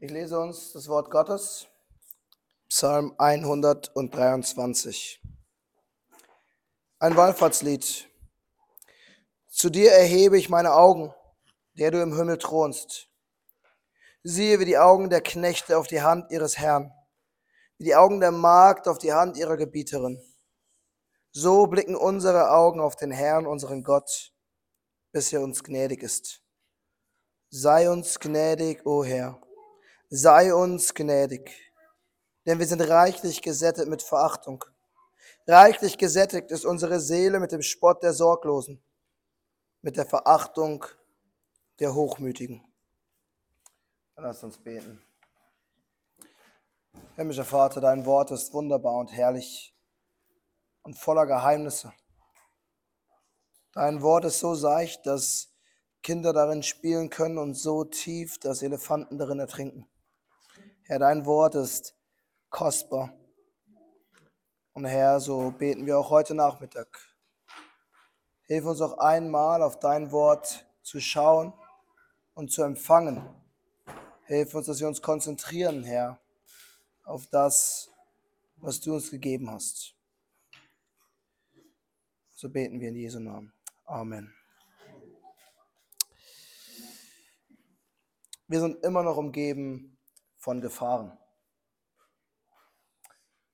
Ich lese uns das Wort Gottes, Psalm 123. Ein Wallfahrtslied. Zu dir erhebe ich meine Augen, der du im Himmel thronst. Siehe wie die Augen der Knechte auf die Hand ihres Herrn, wie die Augen der Magd auf die Hand ihrer Gebieterin. So blicken unsere Augen auf den Herrn, unseren Gott, bis er uns gnädig ist. Sei uns gnädig, o Herr sei uns gnädig, denn wir sind reichlich gesättigt mit Verachtung. Reichlich gesättigt ist unsere Seele mit dem Spott der Sorglosen, mit der Verachtung der Hochmütigen. Lass uns beten. Himmlischer Vater, dein Wort ist wunderbar und herrlich und voller Geheimnisse. Dein Wort ist so seicht, dass Kinder darin spielen können und so tief, dass Elefanten darin ertrinken. Herr, dein Wort ist kostbar. Und Herr, so beten wir auch heute Nachmittag. Hilf uns auch einmal auf dein Wort zu schauen und zu empfangen. Hilf uns, dass wir uns konzentrieren, Herr, auf das, was du uns gegeben hast. So beten wir in Jesu Namen. Amen. Wir sind immer noch umgeben von Gefahren.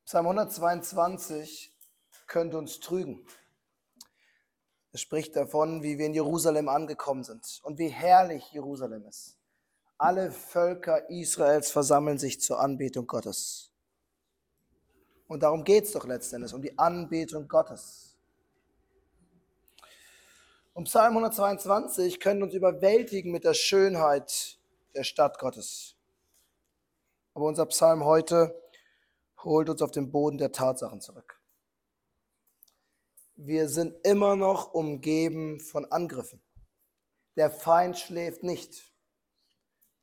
Psalm 122 könnte uns trügen. Es spricht davon, wie wir in Jerusalem angekommen sind und wie herrlich Jerusalem ist. Alle Völker Israels versammeln sich zur Anbetung Gottes. Und darum geht es doch letztendlich, um die Anbetung Gottes. Und Psalm 122 können uns überwältigen mit der Schönheit der Stadt Gottes. Aber unser Psalm heute holt uns auf den Boden der Tatsachen zurück. Wir sind immer noch umgeben von Angriffen. Der Feind schläft nicht.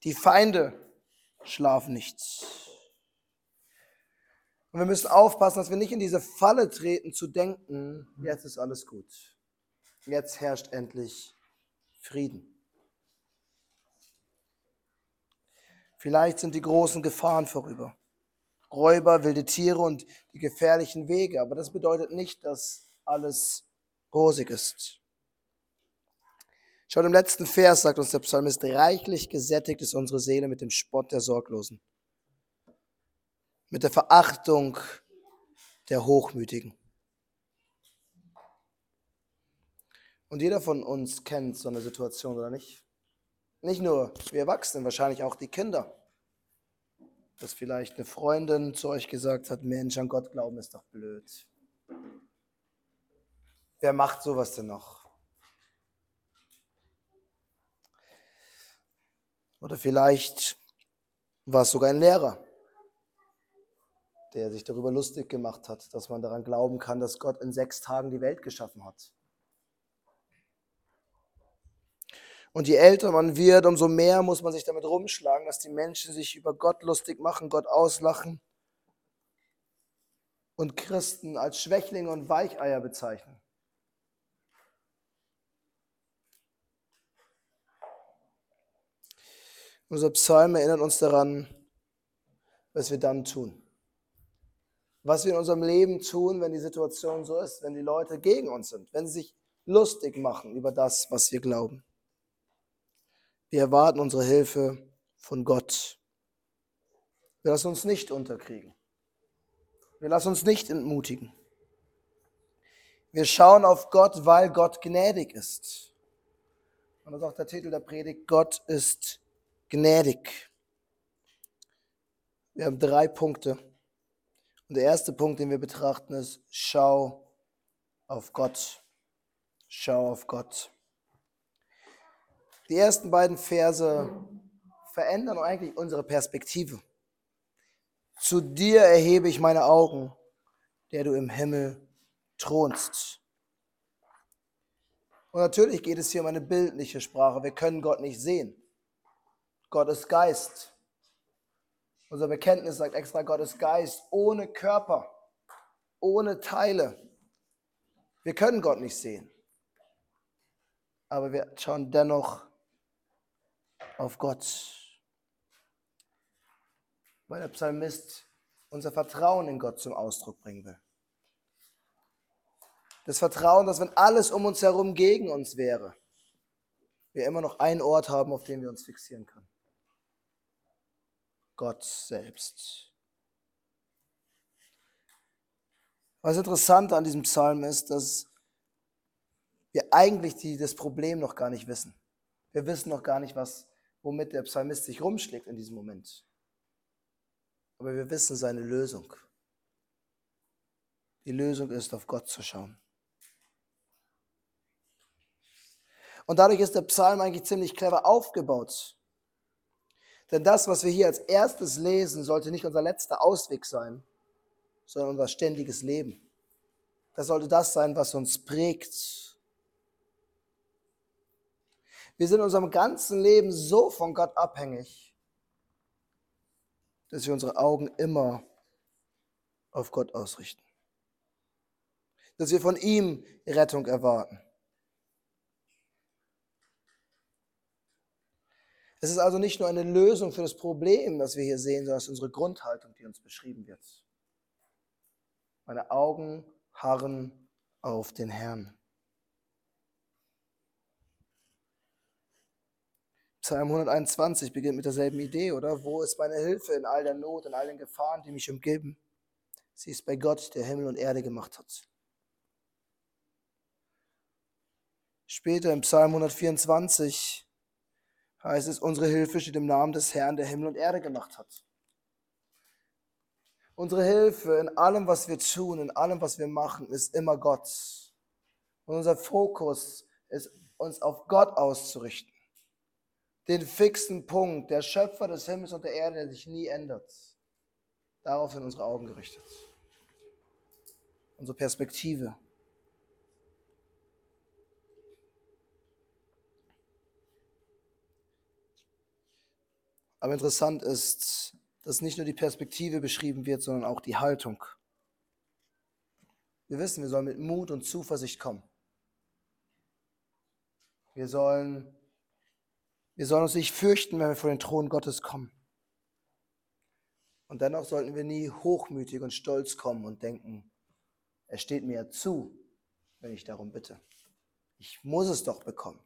Die Feinde schlafen nicht. Und wir müssen aufpassen, dass wir nicht in diese Falle treten, zu denken, jetzt ist alles gut. Jetzt herrscht endlich Frieden. Vielleicht sind die großen Gefahren vorüber. Räuber, wilde Tiere und die gefährlichen Wege. Aber das bedeutet nicht, dass alles rosig ist. Schon im letzten Vers sagt uns der Psalmist, reichlich gesättigt ist unsere Seele mit dem Spott der Sorglosen, mit der Verachtung der Hochmütigen. Und jeder von uns kennt so eine Situation, oder nicht? Nicht nur wir Erwachsenen, wahrscheinlich auch die Kinder. Dass vielleicht eine Freundin zu euch gesagt hat, Mensch, an Gott glauben ist doch blöd. Wer macht sowas denn noch? Oder vielleicht war es sogar ein Lehrer, der sich darüber lustig gemacht hat, dass man daran glauben kann, dass Gott in sechs Tagen die Welt geschaffen hat. Und je älter man wird, umso mehr muss man sich damit rumschlagen, dass die Menschen sich über Gott lustig machen, Gott auslachen und Christen als Schwächlinge und Weicheier bezeichnen. Unser Psalm erinnert uns daran, was wir dann tun. Was wir in unserem Leben tun, wenn die Situation so ist, wenn die Leute gegen uns sind, wenn sie sich lustig machen über das, was wir glauben. Wir erwarten unsere Hilfe von Gott. Wir lassen uns nicht unterkriegen. Wir lassen uns nicht entmutigen. Wir schauen auf Gott, weil Gott gnädig ist. Und das ist auch der Titel der Predigt, Gott ist gnädig. Wir haben drei Punkte. Und der erste Punkt, den wir betrachten, ist, schau auf Gott. Schau auf Gott. Die ersten beiden Verse verändern eigentlich unsere Perspektive. Zu dir erhebe ich meine Augen, der du im Himmel thronst. Und natürlich geht es hier um eine bildliche Sprache. Wir können Gott nicht sehen. Gott ist Geist. Unser Bekenntnis sagt extra, Gott ist Geist, ohne Körper, ohne Teile. Wir können Gott nicht sehen. Aber wir schauen dennoch auf Gott. weil der Psalmist unser Vertrauen in Gott zum Ausdruck bringen will. Das Vertrauen, dass wenn alles um uns herum gegen uns wäre, wir immer noch einen Ort haben, auf den wir uns fixieren können. Gott selbst. Was interessant an diesem Psalm ist, dass wir eigentlich die, das Problem noch gar nicht wissen. Wir wissen noch gar nicht, was, womit der Psalmist sich rumschlägt in diesem Moment. Aber wir wissen seine Lösung. Die Lösung ist, auf Gott zu schauen. Und dadurch ist der Psalm eigentlich ziemlich clever aufgebaut. Denn das, was wir hier als erstes lesen, sollte nicht unser letzter Ausweg sein, sondern unser ständiges Leben. Das sollte das sein, was uns prägt. Wir sind in unserem ganzen Leben so von Gott abhängig, dass wir unsere Augen immer auf Gott ausrichten. Dass wir von ihm Rettung erwarten. Es ist also nicht nur eine Lösung für das Problem, das wir hier sehen, sondern es ist unsere Grundhaltung, die uns beschrieben wird. Meine Augen harren auf den Herrn. Psalm 121 beginnt mit derselben Idee, oder? Wo ist meine Hilfe in all der Not, in all den Gefahren, die mich umgeben? Sie ist bei Gott, der Himmel und Erde gemacht hat. Später im Psalm 124 heißt es, unsere Hilfe steht im Namen des Herrn, der Himmel und Erde gemacht hat. Unsere Hilfe in allem, was wir tun, in allem, was wir machen, ist immer Gott. Und unser Fokus ist, uns auf Gott auszurichten. Den fixen Punkt, der Schöpfer des Himmels und der Erde, der sich nie ändert. Darauf sind unsere Augen gerichtet. Unsere Perspektive. Aber interessant ist, dass nicht nur die Perspektive beschrieben wird, sondern auch die Haltung. Wir wissen, wir sollen mit Mut und Zuversicht kommen. Wir sollen, wir sollen uns nicht fürchten, wenn wir vor den Thron Gottes kommen. Und dennoch sollten wir nie hochmütig und stolz kommen und denken, es steht mir ja zu, wenn ich darum bitte. Ich muss es doch bekommen.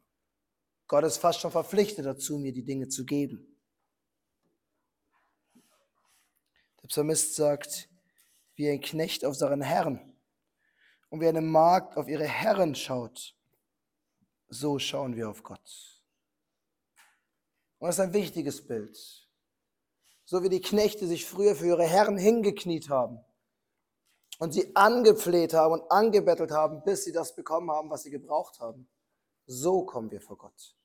Gott ist fast schon verpflichtet dazu, mir die Dinge zu geben. Der Psalmist sagt, wie ein Knecht auf seinen Herrn und wie eine Magd auf ihre Herren schaut, so schauen wir auf Gott. Und das ist ein wichtiges Bild. So wie die Knechte sich früher für ihre Herren hingekniet haben und sie angefleht haben und angebettelt haben, bis sie das bekommen haben, was sie gebraucht haben. So kommen wir vor Gott.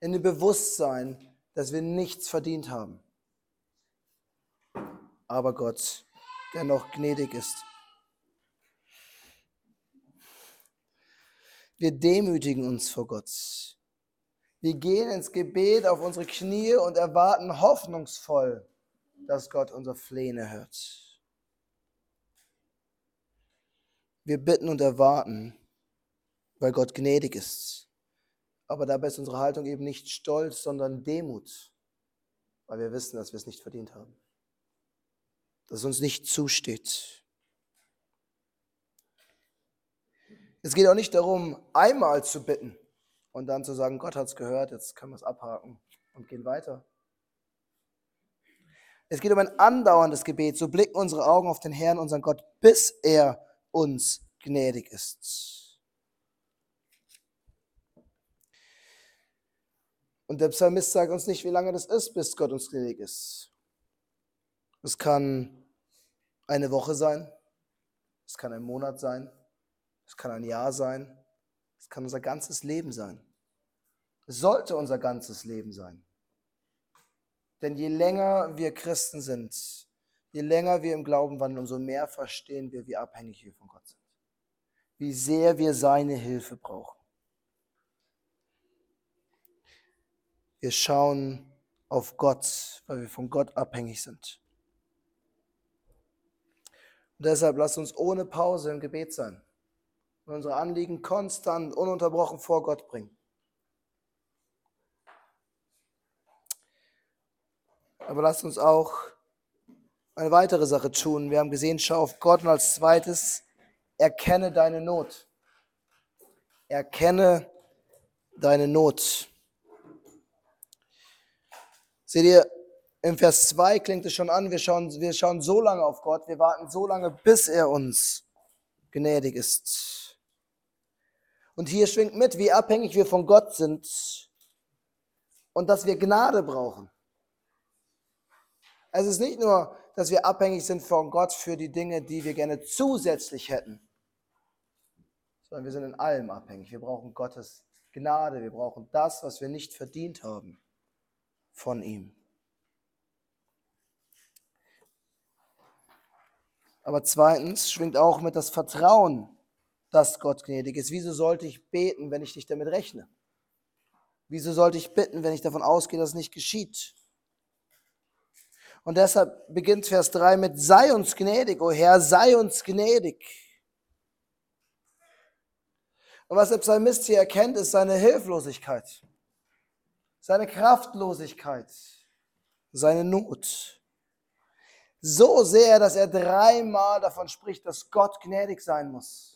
In dem Bewusstsein, dass wir nichts verdient haben aber Gott, der noch gnädig ist. Wir demütigen uns vor Gott. Wir gehen ins Gebet auf unsere Knie und erwarten hoffnungsvoll, dass Gott unser Flehen erhört. Wir bitten und erwarten, weil Gott gnädig ist. Aber dabei ist unsere Haltung eben nicht Stolz, sondern Demut, weil wir wissen, dass wir es nicht verdient haben das uns nicht zusteht. Es geht auch nicht darum, einmal zu bitten und dann zu sagen, Gott hat es gehört, jetzt können wir es abhaken und gehen weiter. Es geht um ein andauerndes Gebet. So blicken unsere Augen auf den Herrn, unseren Gott, bis er uns gnädig ist. Und der Psalmist sagt uns nicht, wie lange das ist, bis Gott uns gnädig ist. Es kann eine Woche sein, es kann ein Monat sein, es kann ein Jahr sein, es kann unser ganzes Leben sein. Es sollte unser ganzes Leben sein. Denn je länger wir Christen sind, je länger wir im Glauben wandeln, umso mehr verstehen wir, wie abhängig wir von Gott sind. Wie sehr wir seine Hilfe brauchen. Wir schauen auf Gott, weil wir von Gott abhängig sind. Und deshalb lasst uns ohne Pause im Gebet sein und unsere Anliegen konstant, ununterbrochen vor Gott bringen. Aber lasst uns auch eine weitere Sache tun. Wir haben gesehen, schau auf Gott und als zweites, erkenne deine Not. Erkenne deine Not. Seht ihr, im Vers 2 klingt es schon an, wir schauen, wir schauen so lange auf Gott, wir warten so lange, bis er uns gnädig ist. Und hier schwingt mit, wie abhängig wir von Gott sind und dass wir Gnade brauchen. Es ist nicht nur, dass wir abhängig sind von Gott für die Dinge, die wir gerne zusätzlich hätten, sondern wir sind in allem abhängig. Wir brauchen Gottes Gnade, wir brauchen das, was wir nicht verdient haben von ihm. Aber zweitens schwingt auch mit das Vertrauen, dass Gott gnädig ist. Wieso sollte ich beten, wenn ich nicht damit rechne? Wieso sollte ich bitten, wenn ich davon ausgehe, dass es nicht geschieht? Und deshalb beginnt Vers 3 mit, sei uns gnädig, o oh Herr, sei uns gnädig. Und was der Psalmist hier erkennt, ist seine Hilflosigkeit, seine Kraftlosigkeit, seine Not. So sehr, dass er dreimal davon spricht, dass Gott gnädig sein muss.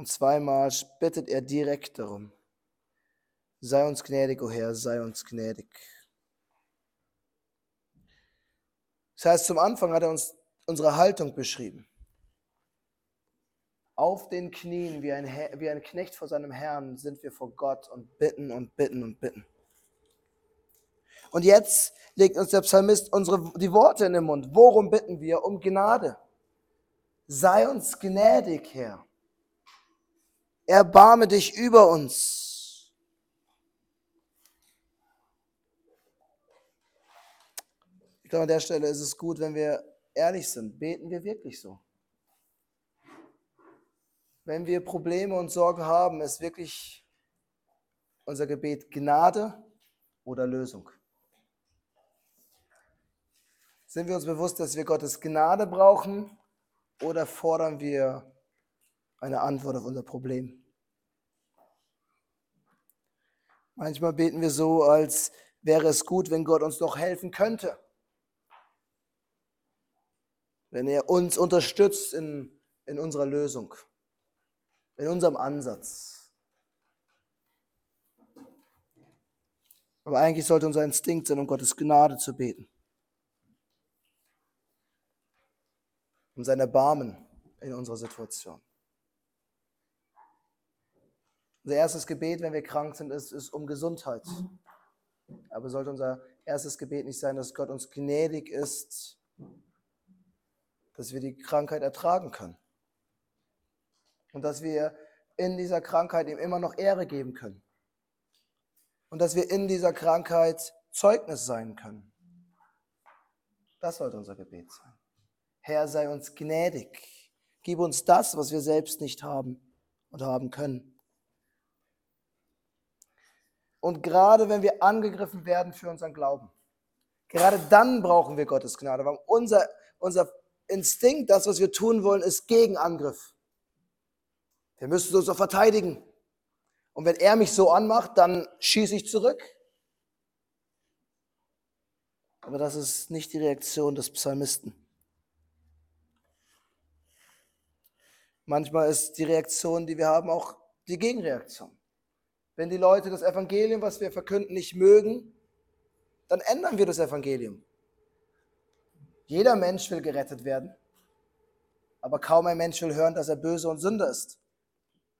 Und zweimal bittet er direkt darum. Sei uns gnädig, o oh Herr, sei uns gnädig. Das heißt, zum Anfang hat er uns unsere Haltung beschrieben. Auf den Knien wie ein, wie ein Knecht vor seinem Herrn sind wir vor Gott und bitten und bitten und bitten. Und jetzt legt uns der Psalmist unsere, die Worte in den Mund. Worum bitten wir? Um Gnade. Sei uns gnädig, Herr. Erbarme dich über uns. Ich glaube, an der Stelle ist es gut, wenn wir ehrlich sind. Beten wir wirklich so? Wenn wir Probleme und Sorgen haben, ist wirklich unser Gebet Gnade oder Lösung? Sind wir uns bewusst, dass wir Gottes Gnade brauchen oder fordern wir eine Antwort auf unser Problem? Manchmal beten wir so, als wäre es gut, wenn Gott uns doch helfen könnte wenn er uns unterstützt in, in unserer Lösung, in unserem Ansatz. Aber eigentlich sollte unser Instinkt sein, um Gottes Gnade zu beten. Um sein Erbarmen in unserer Situation. Unser erstes Gebet, wenn wir krank sind, ist, ist um Gesundheit. Aber sollte unser erstes Gebet nicht sein, dass Gott uns gnädig ist dass wir die Krankheit ertragen können. Und dass wir in dieser Krankheit ihm immer noch Ehre geben können. Und dass wir in dieser Krankheit Zeugnis sein können. Das sollte unser Gebet sein. Herr, sei uns gnädig. Gib uns das, was wir selbst nicht haben und haben können. Und gerade wenn wir angegriffen werden für unseren Glauben, gerade dann brauchen wir Gottes Gnade, weil unser, unser Instinkt, das, was wir tun wollen, ist Gegenangriff. Wir müssen uns doch verteidigen. Und wenn er mich so anmacht, dann schieße ich zurück. Aber das ist nicht die Reaktion des Psalmisten. Manchmal ist die Reaktion, die wir haben, auch die Gegenreaktion. Wenn die Leute das Evangelium, was wir verkünden, nicht mögen, dann ändern wir das Evangelium. Jeder Mensch will gerettet werden, aber kaum ein Mensch will hören, dass er böse und Sünder ist.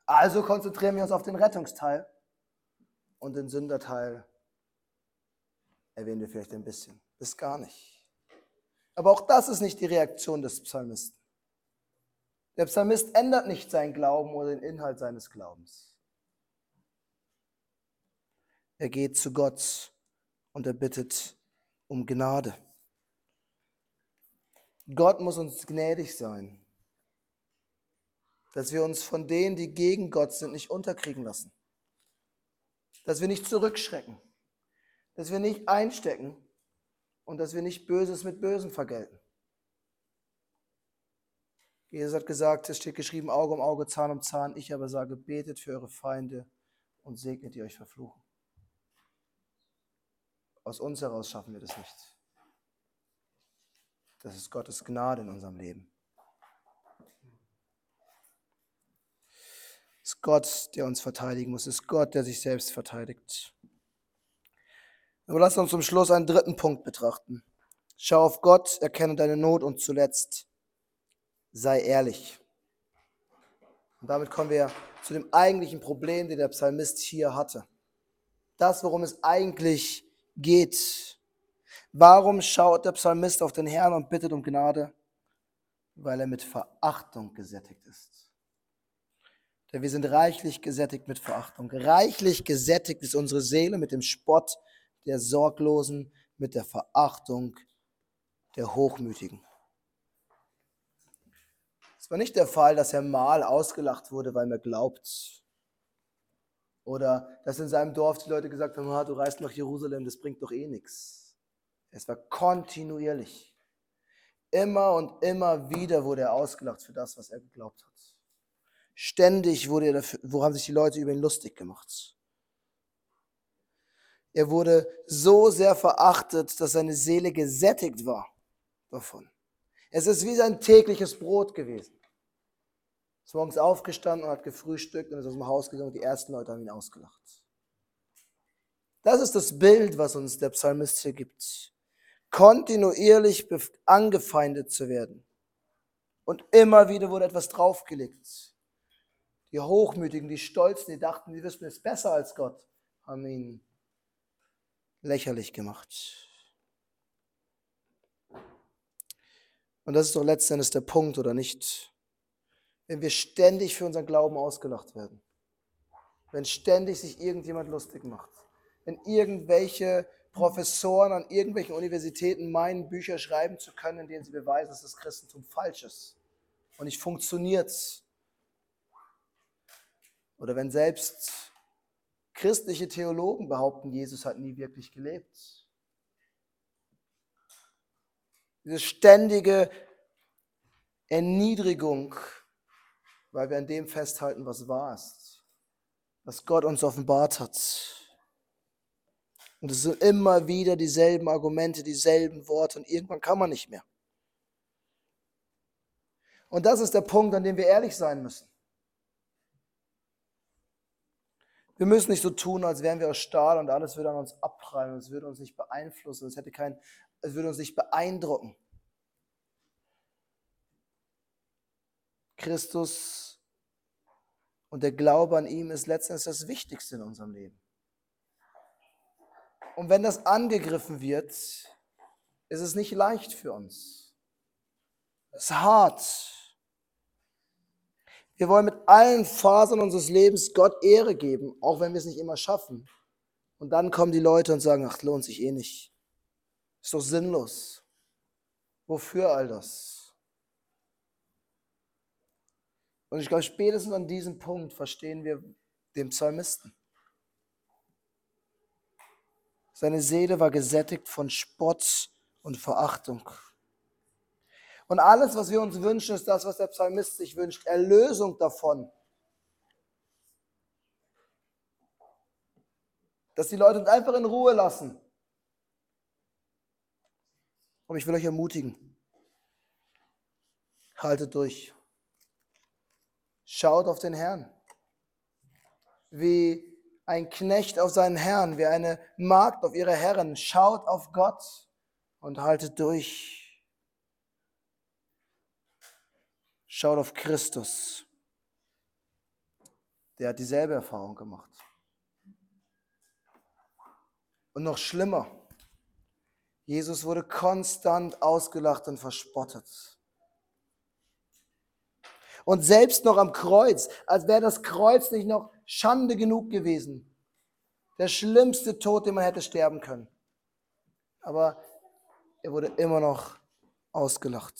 Also konzentrieren wir uns auf den Rettungsteil und den Sünderteil erwähnen wir vielleicht ein bisschen, bis gar nicht. Aber auch das ist nicht die Reaktion des Psalmisten. Der Psalmist ändert nicht seinen Glauben oder den Inhalt seines Glaubens. Er geht zu Gott und er bittet um Gnade. Gott muss uns gnädig sein, dass wir uns von denen, die gegen Gott sind, nicht unterkriegen lassen, dass wir nicht zurückschrecken, dass wir nicht einstecken und dass wir nicht Böses mit Bösem vergelten. Jesus hat gesagt, es steht geschrieben, Auge um Auge, Zahn um Zahn. Ich aber sage, betet für eure Feinde und segnet die euch verfluchen. Aus uns heraus schaffen wir das nicht. Das ist Gottes Gnade in unserem Leben. Es ist Gott, der uns verteidigen muss. Es ist Gott, der sich selbst verteidigt. Aber lass uns zum Schluss einen dritten Punkt betrachten. Schau auf Gott, erkenne deine Not und zuletzt sei ehrlich. Und damit kommen wir zu dem eigentlichen Problem, den der Psalmist hier hatte. Das, worum es eigentlich geht. Warum schaut der Psalmist auf den Herrn und bittet um Gnade? Weil er mit Verachtung gesättigt ist. Denn wir sind reichlich gesättigt mit Verachtung. Reichlich gesättigt ist unsere Seele mit dem Spott der Sorglosen, mit der Verachtung der Hochmütigen. Es war nicht der Fall, dass er mal ausgelacht wurde, weil er glaubt. Oder dass in seinem Dorf die Leute gesagt haben, du reist nach Jerusalem, das bringt doch eh nichts. Es war kontinuierlich. Immer und immer wieder wurde er ausgelacht für das, was er geglaubt hat. Ständig wurde er dafür, wo haben sich die Leute über ihn lustig gemacht. Er wurde so sehr verachtet, dass seine Seele gesättigt war davon. Es ist wie sein tägliches Brot gewesen. Ist morgens aufgestanden und hat gefrühstückt und ist aus dem Haus gegangen und die ersten Leute haben ihn ausgelacht. Das ist das Bild, was uns der Psalmist hier gibt. Kontinuierlich angefeindet zu werden. Und immer wieder wurde etwas draufgelegt. Die Hochmütigen, die Stolzen, die dachten, die wissen es besser als Gott, haben ihn lächerlich gemacht. Und das ist doch letztendlich der Punkt, oder nicht? Wenn wir ständig für unseren Glauben ausgelacht werden, wenn ständig sich irgendjemand lustig macht, wenn irgendwelche Professoren an irgendwelchen Universitäten meinen, Bücher schreiben zu können, in denen sie beweisen, dass das Christentum falsch ist und nicht funktioniert. Oder wenn selbst christliche Theologen behaupten, Jesus hat nie wirklich gelebt. Diese ständige Erniedrigung, weil wir an dem festhalten, was wahr ist, was Gott uns offenbart hat. Und es sind immer wieder dieselben Argumente, dieselben Worte und irgendwann kann man nicht mehr. Und das ist der Punkt, an dem wir ehrlich sein müssen. Wir müssen nicht so tun, als wären wir aus Stahl und alles würde an uns abprallen und es würde uns nicht beeinflussen, es, hätte kein, es würde uns nicht beeindrucken. Christus und der Glaube an ihm ist letztendlich das Wichtigste in unserem Leben. Und wenn das angegriffen wird, ist es nicht leicht für uns. Es ist hart. Wir wollen mit allen Fasern unseres Lebens Gott Ehre geben, auch wenn wir es nicht immer schaffen. Und dann kommen die Leute und sagen, ach, lohnt sich eh nicht. Ist doch sinnlos. Wofür all das? Und ich glaube, spätestens an diesem Punkt verstehen wir den Psalmisten. Seine Seele war gesättigt von Spott und Verachtung. Und alles, was wir uns wünschen, ist das, was der Psalmist sich wünscht. Erlösung davon. Dass die Leute uns einfach in Ruhe lassen. Und ich will euch ermutigen. Haltet durch. Schaut auf den Herrn. Wie ein Knecht auf seinen Herrn, wie eine Magd auf ihre Herren. Schaut auf Gott und haltet durch. Schaut auf Christus. Der hat dieselbe Erfahrung gemacht. Und noch schlimmer, Jesus wurde konstant ausgelacht und verspottet. Und selbst noch am Kreuz, als wäre das Kreuz nicht noch Schande genug gewesen. Der schlimmste Tod, den man hätte sterben können. Aber er wurde immer noch ausgelacht.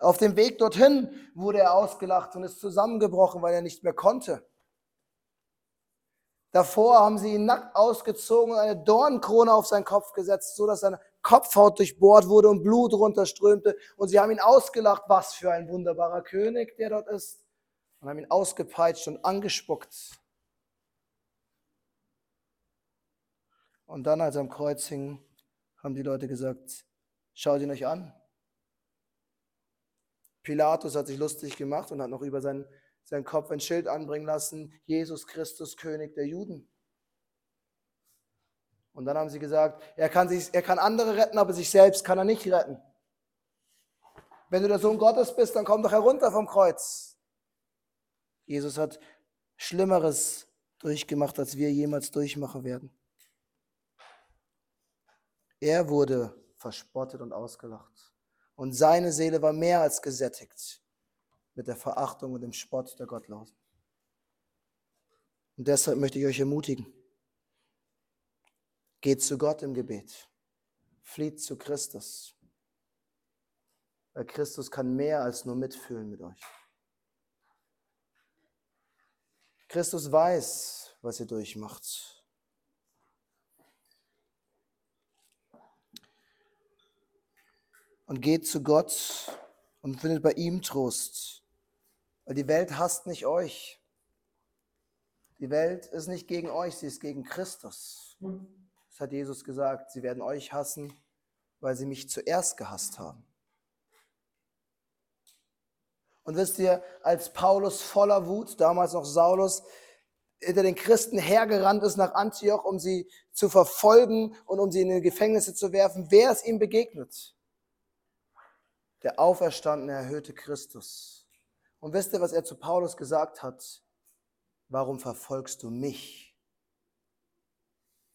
Auf dem Weg dorthin wurde er ausgelacht und ist zusammengebrochen, weil er nicht mehr konnte. Davor haben sie ihn nackt ausgezogen und eine Dornkrone auf seinen Kopf gesetzt, so dass seine Kopfhaut durchbohrt wurde und Blut runterströmte. Und sie haben ihn ausgelacht, was für ein wunderbarer König, der dort ist. Und haben ihn ausgepeitscht und angespuckt. Und dann, als er am Kreuz hing, haben die Leute gesagt, schaut ihn euch an. Pilatus hat sich lustig gemacht und hat noch über seinen, seinen Kopf ein Schild anbringen lassen, Jesus Christus, König der Juden. Und dann haben sie gesagt, er kann, sich, er kann andere retten, aber sich selbst kann er nicht retten. Wenn du der Sohn Gottes bist, dann komm doch herunter vom Kreuz. Jesus hat Schlimmeres durchgemacht, als wir jemals durchmachen werden. Er wurde verspottet und ausgelacht. Und seine Seele war mehr als gesättigt mit der Verachtung und dem Spott der Gottlosen. Und deshalb möchte ich euch ermutigen. Geht zu Gott im Gebet. Flieht zu Christus. Weil Christus kann mehr als nur mitfühlen mit euch. Christus weiß, was ihr durchmacht. Und geht zu Gott und findet bei ihm Trost. Weil die Welt hasst nicht euch. Die Welt ist nicht gegen euch, sie ist gegen Christus. Das hat Jesus gesagt. Sie werden euch hassen, weil sie mich zuerst gehasst haben. Und wisst ihr, als Paulus voller Wut, damals noch Saulus, hinter den Christen hergerannt ist nach Antioch, um sie zu verfolgen und um sie in die Gefängnisse zu werfen, wer ist ihm begegnet? Der auferstandene, erhöhte Christus. Und wisst ihr, was er zu Paulus gesagt hat? Warum verfolgst du mich,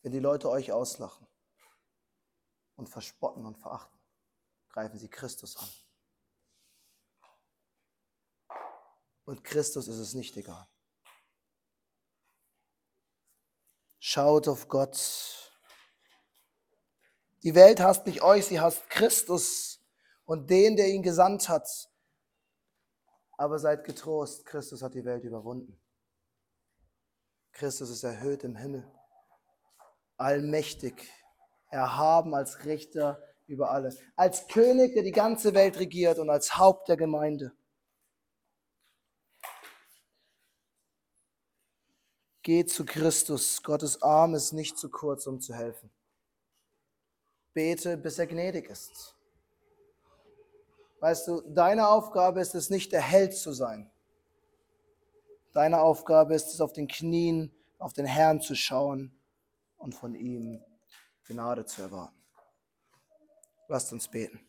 wenn die Leute euch auslachen und verspotten und verachten? Greifen sie Christus an. Und Christus ist es nicht egal. Schaut auf Gott. Die Welt hasst nicht euch, sie hasst Christus und den, der ihn gesandt hat. Aber seid getrost, Christus hat die Welt überwunden. Christus ist erhöht im Himmel, allmächtig, erhaben als Richter über alle, als König, der die ganze Welt regiert und als Haupt der Gemeinde. Geh zu Christus. Gottes Arm ist nicht zu kurz, um zu helfen. Bete, bis er gnädig ist. Weißt du, deine Aufgabe ist es nicht, der Held zu sein. Deine Aufgabe ist es, auf den Knien auf den Herrn zu schauen und von ihm Gnade zu erwarten. Lasst uns beten.